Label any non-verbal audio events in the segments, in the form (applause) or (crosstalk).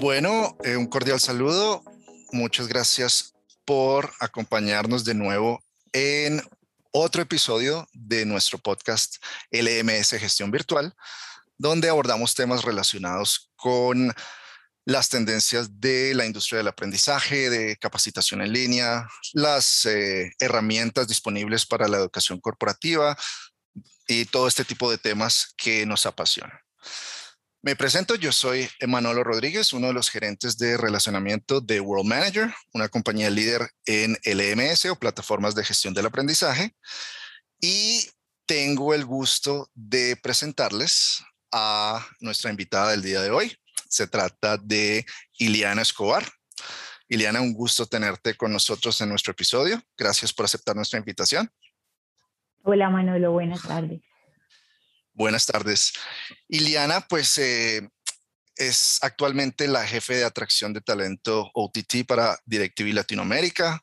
Bueno, eh, un cordial saludo. Muchas gracias por acompañarnos de nuevo en otro episodio de nuestro podcast LMS Gestión Virtual, donde abordamos temas relacionados con las tendencias de la industria del aprendizaje, de capacitación en línea, las eh, herramientas disponibles para la educación corporativa y todo este tipo de temas que nos apasionan. Me presento, yo soy Emanuelo Rodríguez, uno de los gerentes de relacionamiento de World Manager, una compañía líder en LMS o plataformas de gestión del aprendizaje. Y tengo el gusto de presentarles a nuestra invitada del día de hoy. Se trata de Iliana Escobar. Iliana, un gusto tenerte con nosotros en nuestro episodio. Gracias por aceptar nuestra invitación. Hola Manolo, buenas tardes. Buenas tardes. Iliana, pues eh, es actualmente la jefe de atracción de talento OTT para DirecTV Latinoamérica.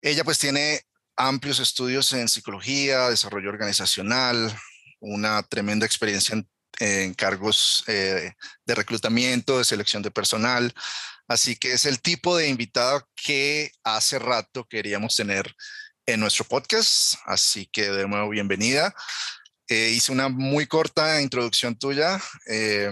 Ella pues tiene amplios estudios en psicología, desarrollo organizacional, una tremenda experiencia en, cargos eh, de reclutamiento, de selección de personal. Así que es el tipo de invitada que hace rato queríamos tener en nuestro podcast. Así que de nuevo, bienvenida. Eh, hice una muy corta introducción tuya eh,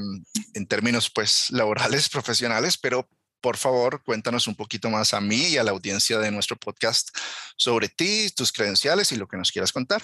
en términos pues laborales, (laughs) profesionales, pero por favor cuéntanos un poquito más a mí y a la audiencia de nuestro podcast sobre ti, tus credenciales y lo que nos quieras contar.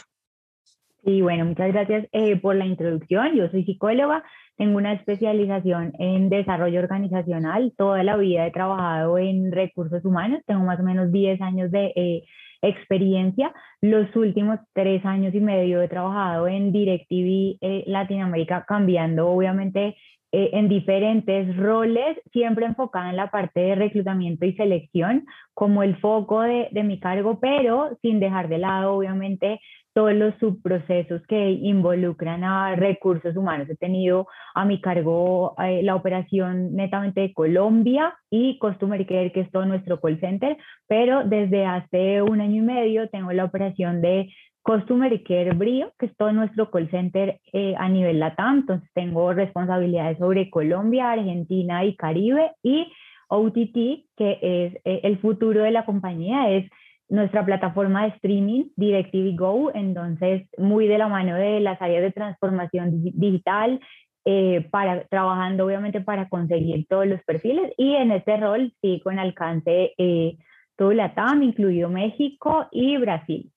Sí, bueno, muchas gracias eh, por la introducción. Yo soy psicóloga, tengo una especialización en desarrollo organizacional. Toda la vida he trabajado en recursos humanos, tengo más o menos 10 años de experiencia. Los últimos tres años y medio he trabajado en DirecTV eh, Latinoamérica, cambiando obviamente eh, en diferentes roles, siempre enfocada en la parte de reclutamiento y selección como el foco de, de mi cargo, pero sin dejar de lado obviamente todos los subprocesos que involucran a recursos humanos. He tenido a mi cargo eh, la operación netamente de Colombia y Customer Care, que es todo nuestro call center, pero desde hace un año y medio tengo la operación de Customer Care Brio, que es todo nuestro call center eh, a nivel LATAM. Entonces tengo responsabilidades sobre Colombia, Argentina y Caribe y OTT, que es eh, el futuro de la compañía, es nuestra plataforma de streaming, DirecTV Go, entonces muy de la mano de las áreas de transformación digital, eh, para, trabajando obviamente para conseguir todos los perfiles y en este rol sí con alcance eh, todo TAM, incluido México y Brasil.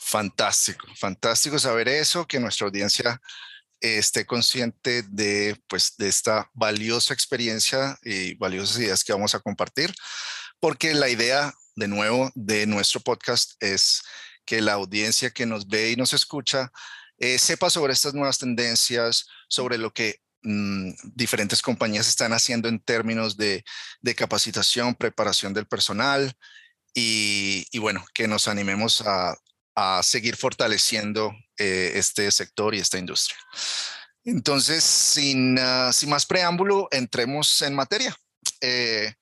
Fantástico, fantástico saber eso, que nuestra audiencia esté consciente de, pues, de esta valiosa experiencia y valiosas ideas que vamos a compartir, porque la idea de nuevo de nuestro podcast es que la audiencia que nos ve y nos escucha eh, sepa sobre estas nuevas tendencias, sobre lo que mm, diferentes compañías están haciendo en términos de, capacitación, preparación del personal y, bueno, que nos animemos a, seguir fortaleciendo eh, este sector y esta industria. Entonces, sin, ah, más preámbulo, entremos en materia. Eh,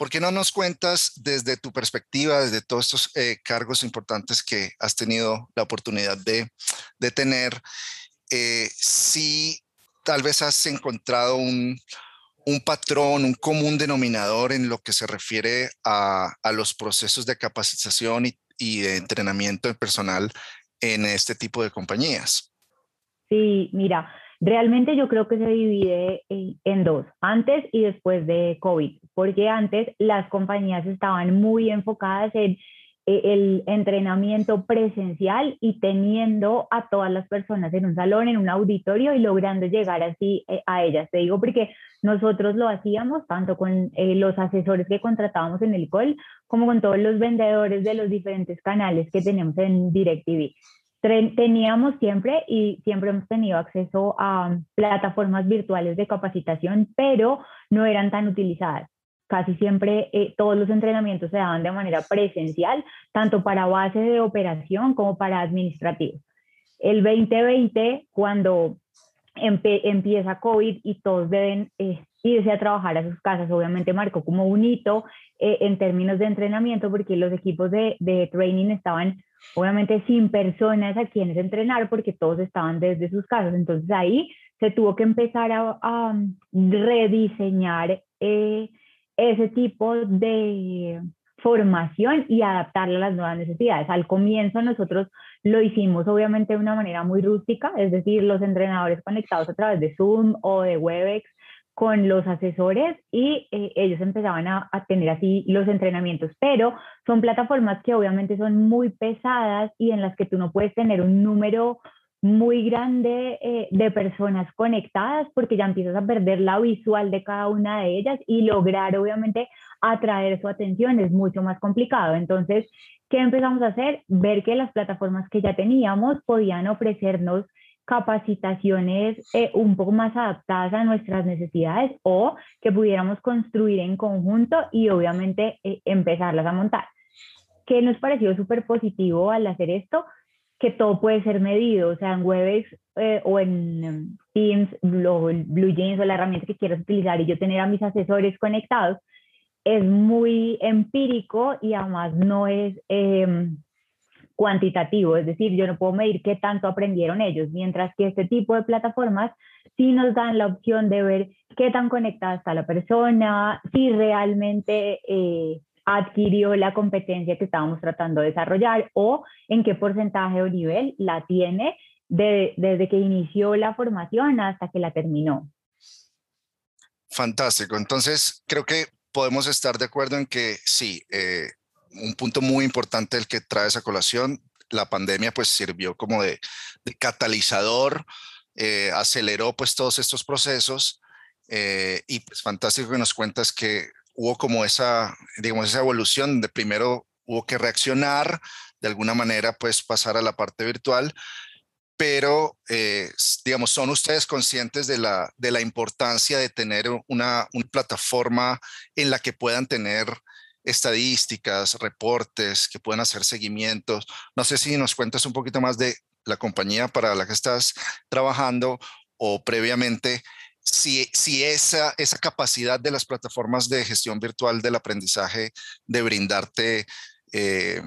¿Por qué no nos cuentas desde tu perspectiva, desde todos estos eh, cargos importantes que has tenido la oportunidad de, tener, eh, si tal vez has encontrado un, patrón, un común denominador en lo que se refiere a, los procesos de capacitación y, y de entrenamiento de personal en este tipo de compañías? Sí, mira, Realmente yo creo que se divide en dos, antes y después de COVID, porque antes las compañías estaban muy enfocadas en eh, el entrenamiento presencial y teniendo a todas las personas en un salón, en un auditorio y logrando llegar así eh, a ellas. Te digo porque nosotros lo hacíamos tanto con eh, los asesores que contratábamos en el call como con todos los vendedores de los diferentes canales que tenemos en DirecTV teníamos siempre y siempre hemos tenido acceso a plataformas virtuales de capacitación, pero no eran tan utilizadas. Casi siempre eh, todos los entrenamientos se daban de manera presencial, tanto para base de operación como para administrativos. El 2020, cuando empieza COVID y todos deben eh, irse a trabajar a sus casas, obviamente marcó como un hito eh, en términos de entrenamiento porque los equipos de, de training estaban obviamente sin personas a quienes entrenar porque todos estaban desde sus casas. Entonces ahí se tuvo que empezar a, rediseñar eh, ese tipo de formación y adaptarla a las nuevas necesidades. Al comienzo nosotros lo hicimos obviamente de una manera muy rústica, es decir, los entrenadores conectados a través de Zoom o de Webex con los asesores y eh, ellos empezaban a, a, tener así los entrenamientos, pero son plataformas que obviamente son muy pesadas y en las que tú no puedes tener un número muy grande eh, de personas conectadas porque ya empiezas a perder la visual de cada una de ellas y lograr obviamente atraer su atención es mucho más complicado. Entonces, ¿qué empezamos a hacer? Ver que las plataformas que ya teníamos podían ofrecernos capacitaciones eh, un poco más adaptadas a nuestras necesidades o que pudiéramos construir en conjunto y obviamente eh, empezarlas a montar. ¿Qué nos pareció súper positivo al hacer esto? Que todo puede ser medido, o sea, en Webex eh, o en em, Teams, Blue Jeans o la herramienta que quieras utilizar y yo tener a mis asesores conectados, es muy empírico y además no es em, cuantitativo, es decir, yo no puedo medir qué tanto aprendieron ellos, mientras que este tipo de plataformas sí nos dan la opción de ver qué tan conectada está la persona, si realmente eh, adquirió la competencia que estábamos tratando de desarrollar o en qué porcentaje o nivel la tiene desde que inició la formación hasta que la terminó. Fantástico. Entonces, creo que podemos estar de acuerdo en que sí, eh, un punto muy importante el que trae esa colación, la pandemia pues sirvió como de, catalizador, eh, aceleró pues todos estos procesos eh, y pues fantástico que nos cuentas que hubo como esa, digamos, esa evolución de primero hubo que reaccionar, de alguna manera pues pasar a la parte virtual, pero eh, digamos, son ustedes conscientes de la, de la importancia de tener una, una plataforma en la que puedan tener estadísticas, reportes, que puedan hacer seguimientos. No sé si nos cuentas un poquito más de la compañía para la que estás trabajando o previamente si, esa, capacidad de las plataformas de gestión virtual del aprendizaje de brindarte eh,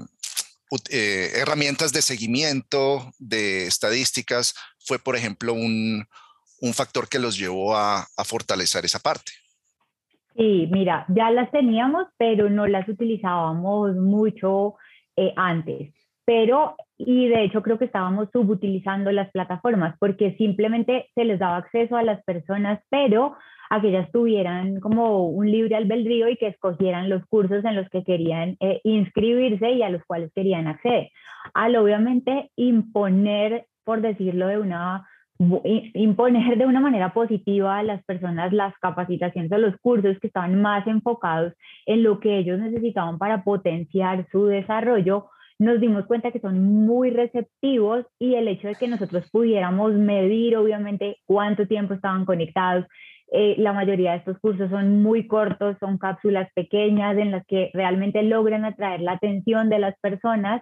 eh, herramientas de seguimiento, de estadísticas, fue, por ejemplo, un, factor que los llevó a fortalecer esa parte. Sí, mira, ya las teníamos, pero no las utilizábamos mucho eh, antes. Pero, y de hecho creo que estábamos subutilizando las plataformas porque simplemente se les daba acceso a las personas, pero a que ellas tuvieran como un libre albedrío y que escogieran los cursos en los que querían eh, inscribirse y a los cuales querían acceder. Al obviamente imponer, por decirlo de una imponer de una manera positiva a las personas las capacitaciones o los cursos que estaban más enfocados en lo que ellos necesitaban para potenciar su desarrollo, nos dimos cuenta que son muy receptivos y el hecho de que nosotros pudiéramos medir obviamente cuánto tiempo estaban conectados. Eh, la mayoría de estos cursos son muy cortos, son cápsulas pequeñas en las que realmente logran atraer la atención de las personas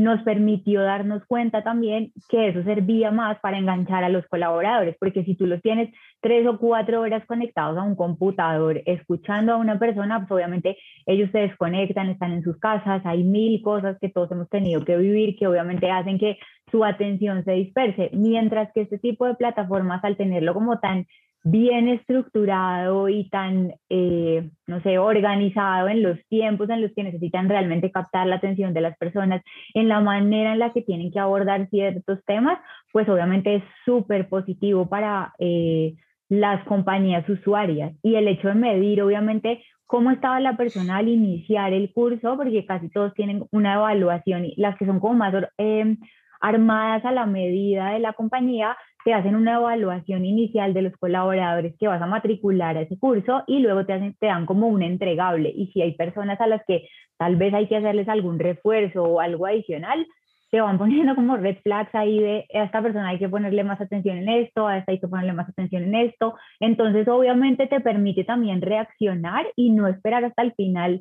nos permitió darnos cuenta también que eso servía más para enganchar a los colaboradores, porque si tú los tienes tres o cuatro horas conectados a un computador, escuchando a una persona, pues obviamente ellos se desconectan, están en sus casas, hay mil cosas que todos hemos tenido que vivir que obviamente hacen que su atención se disperse, mientras que este tipo de plataformas, al tenerlo como tan bien estructurado y tan, eh, no sé, organizado en los tiempos en los que necesitan realmente captar la atención de las personas, en la manera en la que tienen que abordar ciertos temas, pues obviamente es súper positivo para eh, las compañías usuarias. Y el hecho de medir, obviamente, cómo estaba la persona al iniciar el curso, porque casi todos tienen una evaluación y las que son como más eh, armadas a la medida de la compañía, te hacen una evaluación inicial de los colaboradores que vas a matricular a ese curso y luego te, hacen, te dan como un entregable. Y si hay personas a las que tal vez hay que hacerles algún refuerzo o algo adicional, te van (laughs) poniendo como red flags ahí de a esta persona hay que ponerle más atención en esto, a esta hay que ponerle más atención en esto. Entonces, obviamente te permite también reaccionar y no esperar hasta el final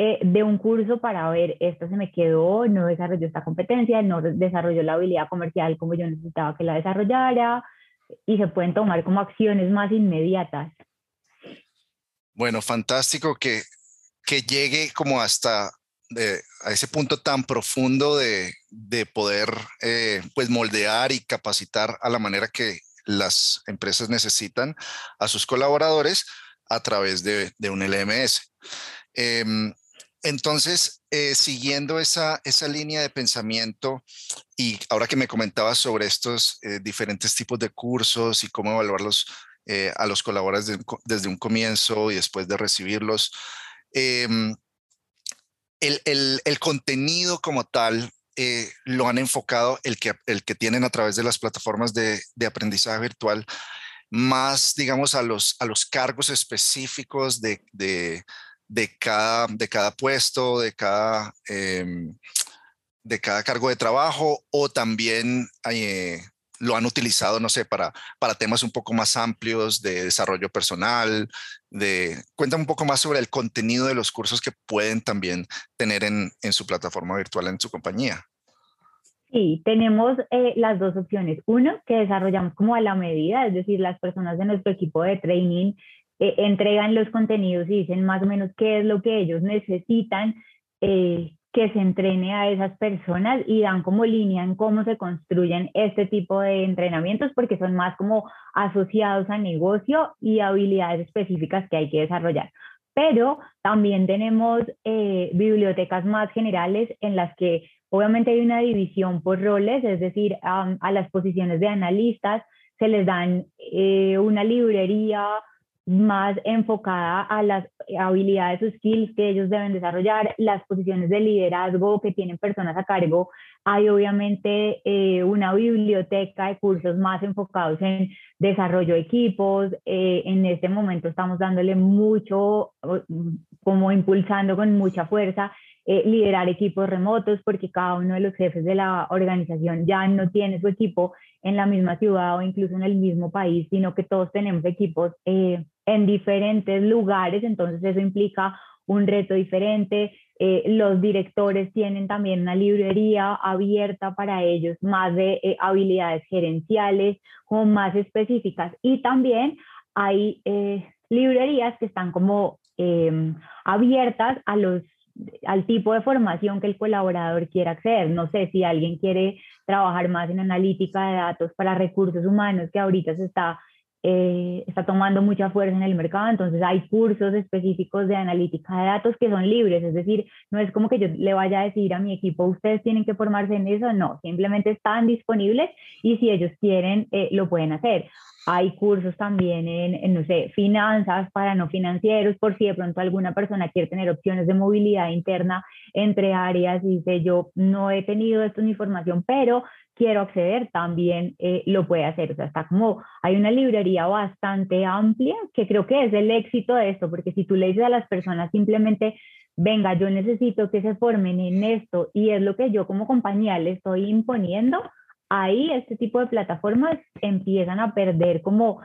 eh, de un curso para ver, esto se me quedó, no desarrolló esta competencia, no desarrolló la habilidad comercial como yo necesitaba que la desarrollara y se pueden tomar como acciones más inmediatas. Bueno, fantástico que, que llegue como hasta de, a ese punto tan profundo de, de poder eh, pues moldear y capacitar a la manera que las empresas necesitan a sus colaboradores a través de, un LMS. Em, entonces, eh, siguiendo esa, esa línea de pensamiento y ahora que me comentabas sobre estos eh, diferentes tipos de cursos y cómo evaluarlos eh, a los colaboradores desde un comienzo y después de recibirlos, em, el, el, contenido como tal lo han enfocado el que, el que tienen a través de las plataformas de, de aprendizaje virtual más, digamos, a los, a los cargos específicos de, de cada, de cada puesto, de cada, em, de cada cargo de trabajo, o también eh, lo han utilizado, no sé, para, para temas un poco más amplios de desarrollo personal, de... Cuéntame un poco más sobre el contenido de los cursos que pueden también tener en, en su plataforma virtual, en su compañía. Sí, tenemos eh, las dos opciones. Uno, que desarrollamos como a la medida, es decir, las personas de nuestro equipo de training eh, entregan los contenidos y dicen más o menos qué es lo que ellos necesitan eh, que se entrene a esas personas y dan como línea en cómo se construyen este tipo de entrenamientos porque son más como asociados a negocio y habilidades específicas que hay que desarrollar. Pero también tenemos bibliotecas más generales en las que Obviamente hay una división por roles, es decir, a las posiciones de analistas se les dan eh, una librería más enfocada a las habilidades o skills que ellos deben desarrollar, las posiciones de liderazgo que tienen personas a cargo. Hay obviamente eh, una biblioteca de cursos más enfocados en desarrollo de equipos. Eh, en este momento estamos dándole mucho, como impulsando con mucha fuerza eh, liderar equipos remotos porque cada uno de los jefes de la organización ya no tiene su equipo en la misma ciudad o incluso en el mismo país, sino que todos tenemos equipos en diferentes lugares, entonces eso implica un reto diferente. Eh, los directores tienen también una librería abierta para ellos, más de habilidades gerenciales o más específicas. Y también hay librerías que están como abiertas a los al tipo de formación que el colaborador quiera acceder. No sé si alguien quiere trabajar más en analítica de datos para recursos humanos, que ahorita se está, eh, está tomando mucha fuerza en el mercado, entonces hay cursos específicos de analítica de datos que son libres, es decir, no es como que yo le vaya a decir a mi equipo, ustedes tienen que formarse en eso, no, simplemente están disponibles y si ellos quieren, eh, lo pueden hacer. Hay cursos también en, no sé, finanzas para no financieros, por si de pronto alguna persona quiere tener opciones de movilidad interna entre áreas y dice, yo no he tenido esto en mi formación, pero quiero acceder, también eh, lo puede hacer. O sea, está como, hay una librería bastante amplia que creo que es el éxito de esto, porque si tú le dices a las personas simplemente, venga, yo necesito que se formen en esto y es lo que yo como compañía le estoy imponiendo, ahí este tipo de plataformas empiezan a perder como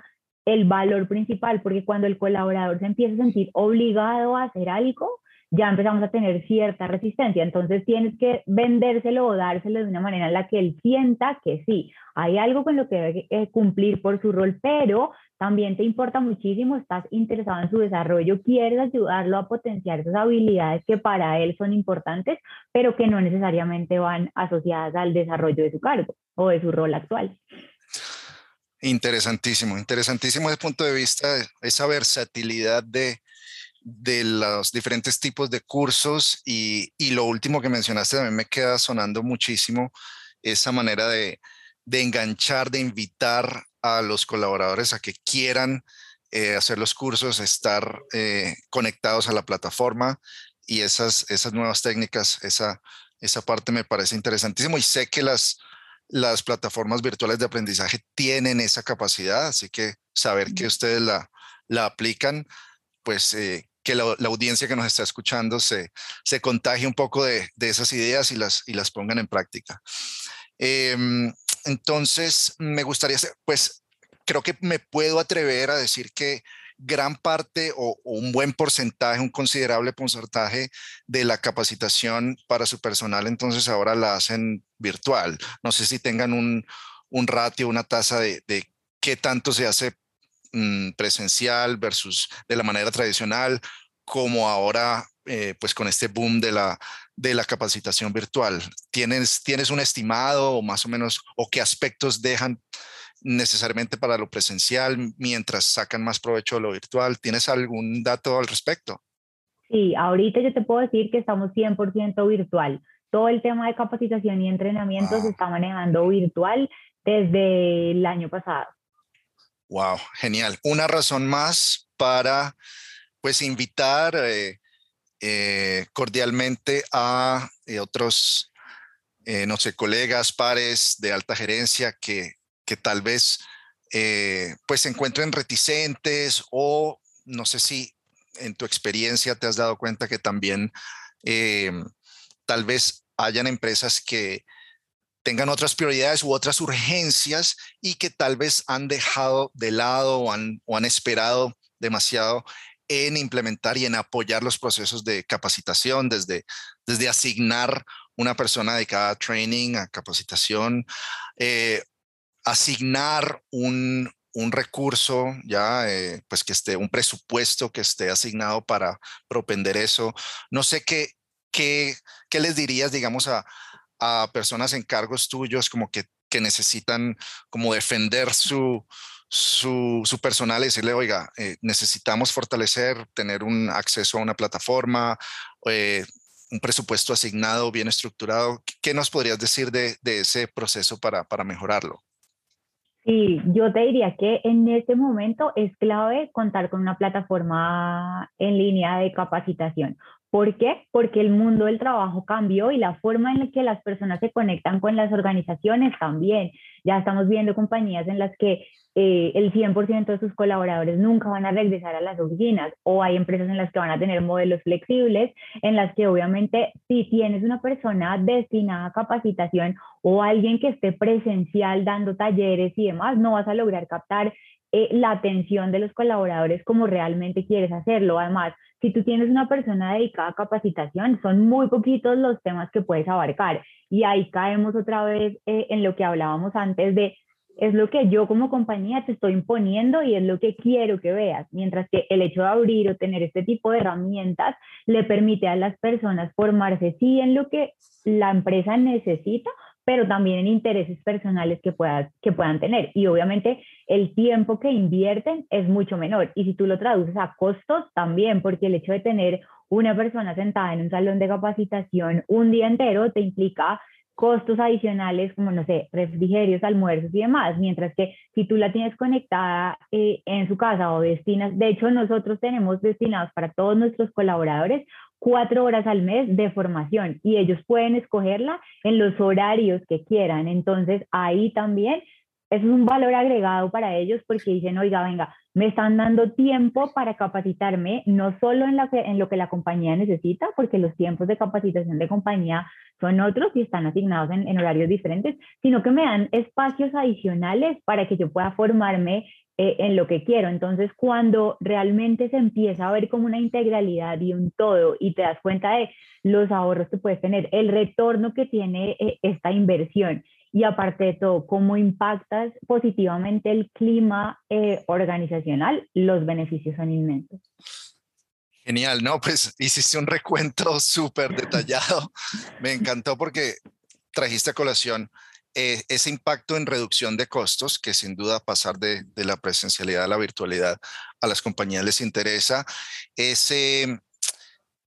el valor principal, porque cuando el colaborador se empieza a sentir obligado a hacer algo, ya empezamos a tener cierta resistencia. Entonces tienes que vendérselo o dárselo de una manera en la que él sienta que sí, hay algo con lo que debe eh, cumplir por su rol, pero también te importa muchísimo, estás interesado en su desarrollo, quieres ayudarlo a potenciar esas habilidades que para él son importantes, pero que no necesariamente van asociadas al desarrollo de su cargo o de su rol actual. Interesantísimo, interesantísimo desde el punto de vista de esa versatilidad de, de los diferentes tipos de cursos y, y, lo último que mencionaste también me queda sonando muchísimo, esa manera de, de enganchar, de invitar a los colaboradores a que quieran eh, hacer los cursos, estar eh, conectados a la plataforma y esas, esas nuevas técnicas, esa, esa parte me parece interesantísimo y sé que las, las plataformas virtuales de aprendizaje tienen esa capacidad, así que saber que ustedes la, la aplican, pues eh, que la, audiencia que nos está escuchando se, se contagie un poco de, de, esas ideas y las, y las pongan en práctica. Em, entonces, me gustaría, pues, creo que me puedo atrever a decir que gran parte o, un buen porcentaje, un considerable porcentaje de la capacitación para su personal, entonces ahora la hacen virtual. No sé si tengan un, ratio, una tasa de, qué tanto se hace mm, presencial versus de la manera tradicional, como ahora, eh, pues con este boom de la, de la capacitación virtual? ¿Tienes, ¿Tienes un estimado o más o menos, o qué aspectos dejan necesariamente para lo presencial mientras sacan más provecho de lo virtual. ¿Tienes algún dato al respecto? Sí, ahorita yo te puedo decir que estamos 100% virtual. Todo el tema de capacitación y entrenamiento se está manejando virtual desde el año pasado. Wow, genial. Una razón más para pues invitar eh, eh, cordialmente a eh, otros, no sé, colegas, pares de alta gerencia que, que tal vez pues se encuentren reticentes o no sé si en tu experiencia te has dado cuenta que también tal vez hayan empresas que tengan otras prioridades u otras urgencias y que tal vez han dejado de lado o han, o han esperado demasiado en implementar y en apoyar los procesos de capacitación, desde, desde asignar una persona dedicada a training, a capacitación, eh, asignar un, un, recurso, ya, eh, pues que esté, un presupuesto que esté asignado para propender eso. No sé qué, qué, qué les dirías, digamos, a, a personas en cargos tuyos como que, que necesitan como defender su, su, personal y decirle, oiga, eh, necesitamos fortalecer, tener un acceso a una plataforma, eh, un presupuesto asignado, bien estructurado. ¿Qué nos podrías decir de, de ese proceso para, para mejorarlo? Sí, yo te diría que en este momento es clave contar con una plataforma en línea de capacitación. ¿Por qué? Porque el mundo del trabajo cambió y la forma en la que las personas se conectan con las organizaciones también. Ya estamos viendo compañías en las que eh, el 100% de sus colaboradores nunca van a regresar a las oficinas o hay empresas en las que van a tener modelos flexibles, en las que obviamente si tienes una persona destinada a capacitación o alguien que esté presencial dando talleres y demás, no vas a lograr captar eh, la atención de los colaboradores como realmente quieres hacerlo. Además, si tú tienes una persona dedicada a capacitación, son muy poquitos los temas que puedes abarcar. Y ahí caemos otra vez eh, en lo que hablábamos antes de, es lo que yo como compañía te estoy imponiendo y es lo que quiero que veas. Mientras que el hecho de abrir o tener este tipo de herramientas le permite a las personas formarse sí en lo que la empresa necesita, pero también en intereses personales que, puedas, que puedan tener. Y obviamente el tiempo que invierten es mucho menor. Y si tú lo traduces a costos, también, porque el hecho de tener una persona sentada en un salón de capacitación un día entero te implica costos adicionales como, no sé, refrigerios, almuerzos y demás, mientras que si tú la tienes conectada eh, en su casa o destinas, de hecho nosotros tenemos destinados para todos nuestros colaboradores cuatro horas al mes de formación y ellos pueden escogerla en los horarios que quieran. Entonces ahí también es un valor agregado para ellos porque dicen, oiga, venga, me están dando tiempo para capacitarme, no solo en, en lo que la compañía necesita, porque los tiempos de capacitación de compañía son otros y están asignados en, en horarios diferentes, sino que me dan espacios adicionales para que yo pueda formarme eh, en lo que quiero. Entonces, cuando realmente se empieza a ver como una integralidad y un todo y te das cuenta de los ahorros que puedes tener, el retorno que tiene eh, esta inversión y aparte de todo, cómo impactas positivamente el clima eh, organizacional, los beneficios son inmensos. Genial, no, pues hiciste un recuento súper detallado. (laughs) Me encantó porque trajiste a colación eh, ese impacto en reducción de costos, que sin duda pasar de, la presencialidad a la virtualidad a las compañías les interesa, ese,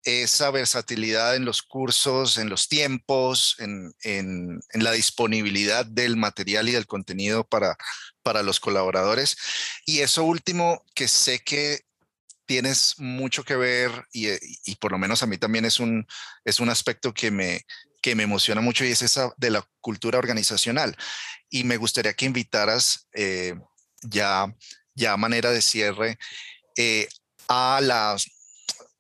esa versatilidad en los cursos, en los tiempos, en, en, la disponibilidad del material y del contenido para, para los colaboradores. Y eso último, que sé que tienes mucho que ver y, y, por lo menos a mí también es un, es un aspecto que me, que me emociona mucho y es esa de la cultura organizacional. Y me gustaría que invitaras eh, ya, ya manera de cierre eh, a la,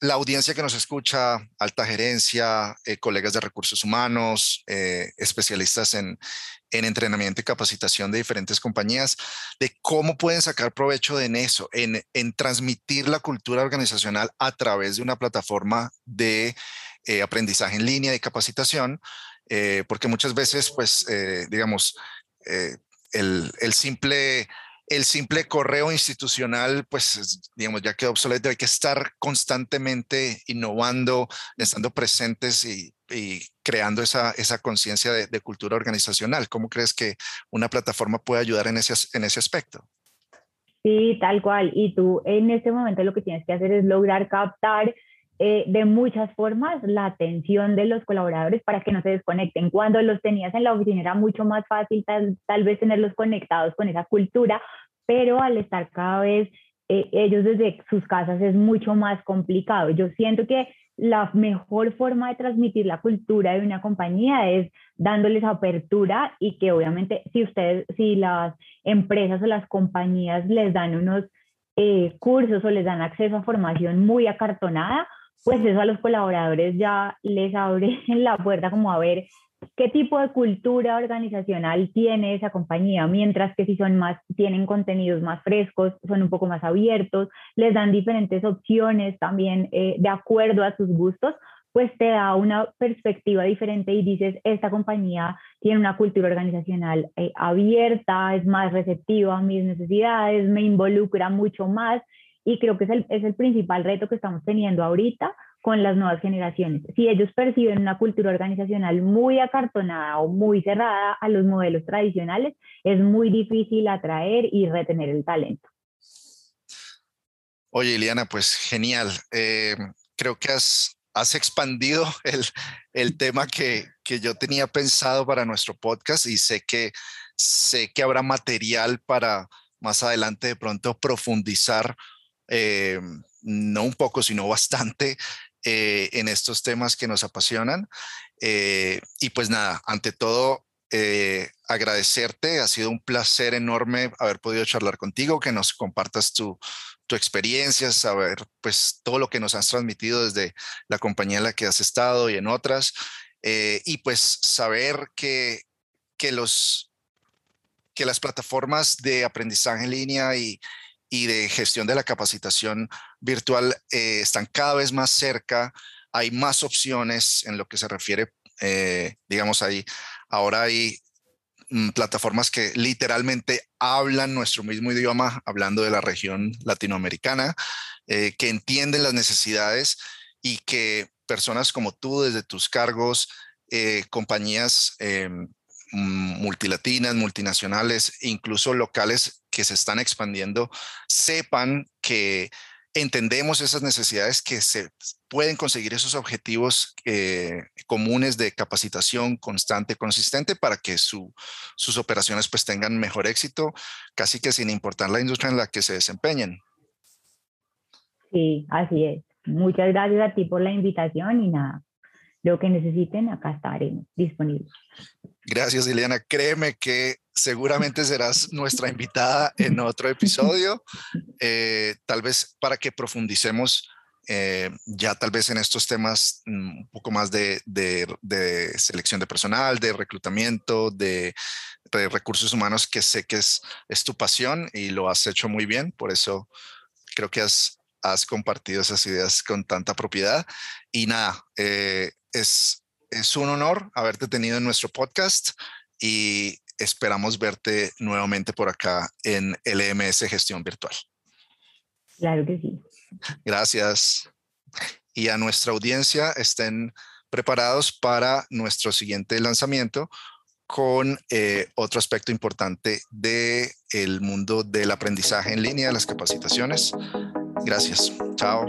la audiencia que nos escucha, alta gerencia, eh, colegas de recursos humanos, especialistas en, en entrenamiento y capacitación de diferentes compañías, de cómo pueden sacar provecho en eso, en, en transmitir la cultura organizacional a través de una plataforma de eh, aprendizaje en línea y capacitación, eh, porque muchas veces, pues, eh, digamos, el, el, simple, el simple correo institucional, pues, digamos, ya quedó obsoleto. Hay que estar constantemente innovando, estando presentes y creando esa, conciencia de, de, cultura organizacional. ¿Cómo crees que una plataforma puede ayudar en ese, en ese aspecto? Sí, tal cual. Y tú en este momento lo que tienes que hacer es lograr captar eh, de muchas formas la atención de los colaboradores para que no se desconecten. Cuando los tenías en la oficina era mucho más fácil tal, tal vez tenerlos conectados con esa cultura, pero al estar cada vez eh, ellos desde sus casas es mucho más complicado. Yo siento que la mejor forma de transmitir la cultura de una compañía es dándoles apertura y que obviamente si ustedes, si las empresas o las compañías les dan unos eh, cursos o les dan acceso a formación muy acartonada, pues eso a los colaboradores ya les abre (laughs) la puerta como a ver qué tipo de cultura organizacional tiene esa compañía, mientras que si son más, tienen contenidos más frescos, son un poco más abiertos, les dan diferentes opciones también eh, de acuerdo a sus gustos, pues te da una perspectiva diferente y dices, esta compañía tiene una cultura organizacional eh, abierta, es más receptiva a mis necesidades, me involucra mucho más y creo que es el, es el principal reto que estamos teniendo ahorita con las nuevas generaciones. Si ellos perciben una cultura organizacional muy acartonada o muy cerrada a los modelos tradicionales, es muy difícil atraer y retener el talento. Oye, Iliana, pues genial. Eh, creo que has, has expandido (laughs) el, el tema que, que, yo tenía pensado para nuestro podcast y sé que, sé que habrá material para más adelante de pronto profundizar eh, no un poco, sino bastante eh, en estos temas que nos apasionan. Eh, y pues nada, ante todo, agradecerte. Ha sido un placer enorme haber podido charlar contigo, que nos compartas tu, tu experiencia, saber pues todo lo que nos has transmitido desde la compañía en la que has estado y en otras. y pues saber que, que, los, que las plataformas de aprendizaje en línea y, y de gestión de la capacitación virtual eh, están cada vez más cerca, hay más opciones en lo que se refiere, eh, digamos ahí, ahora hay mm, plataformas que literalmente hablan nuestro mismo idioma, hablando de la región latinoamericana, eh, que entienden las necesidades y que personas como tú desde tus cargos, compañías em, multilatinas, multinacionales, incluso locales que se están expandiendo sepan que entendemos esas necesidades que se pueden conseguir esos objetivos eh, comunes de capacitación constante, consistente para que sus operaciones pues tengan mejor éxito, casi que sin importar la industria en la que se desempeñen. Sí, así es. Muchas gracias a ti por la invitación y nada, lo que necesiten, acá estaremos disponibles. Gracias, Ileana. Créeme que seguramente serás nuestra invitada en otro episodio, eh, tal vez para que profundicemos eh, ya tal vez en estos temas mm, un poco más de, selección de personal, de reclutamiento, de, recursos humanos, que sé que es, es tu pasión y lo has hecho muy bien. Por eso creo que has, has compartido esas ideas con tanta propiedad. Y nada, eh, es, es un honor haberte tenido en nuestro podcast y esperamos verte nuevamente por acá en LMS Gestión Virtual. Claro que sí. Gracias. Y a nuestra audiencia, estén preparados para nuestro siguiente lanzamiento con eh, otro aspecto importante del el mundo del aprendizaje en línea, las capacitaciones. Gracias. Chao.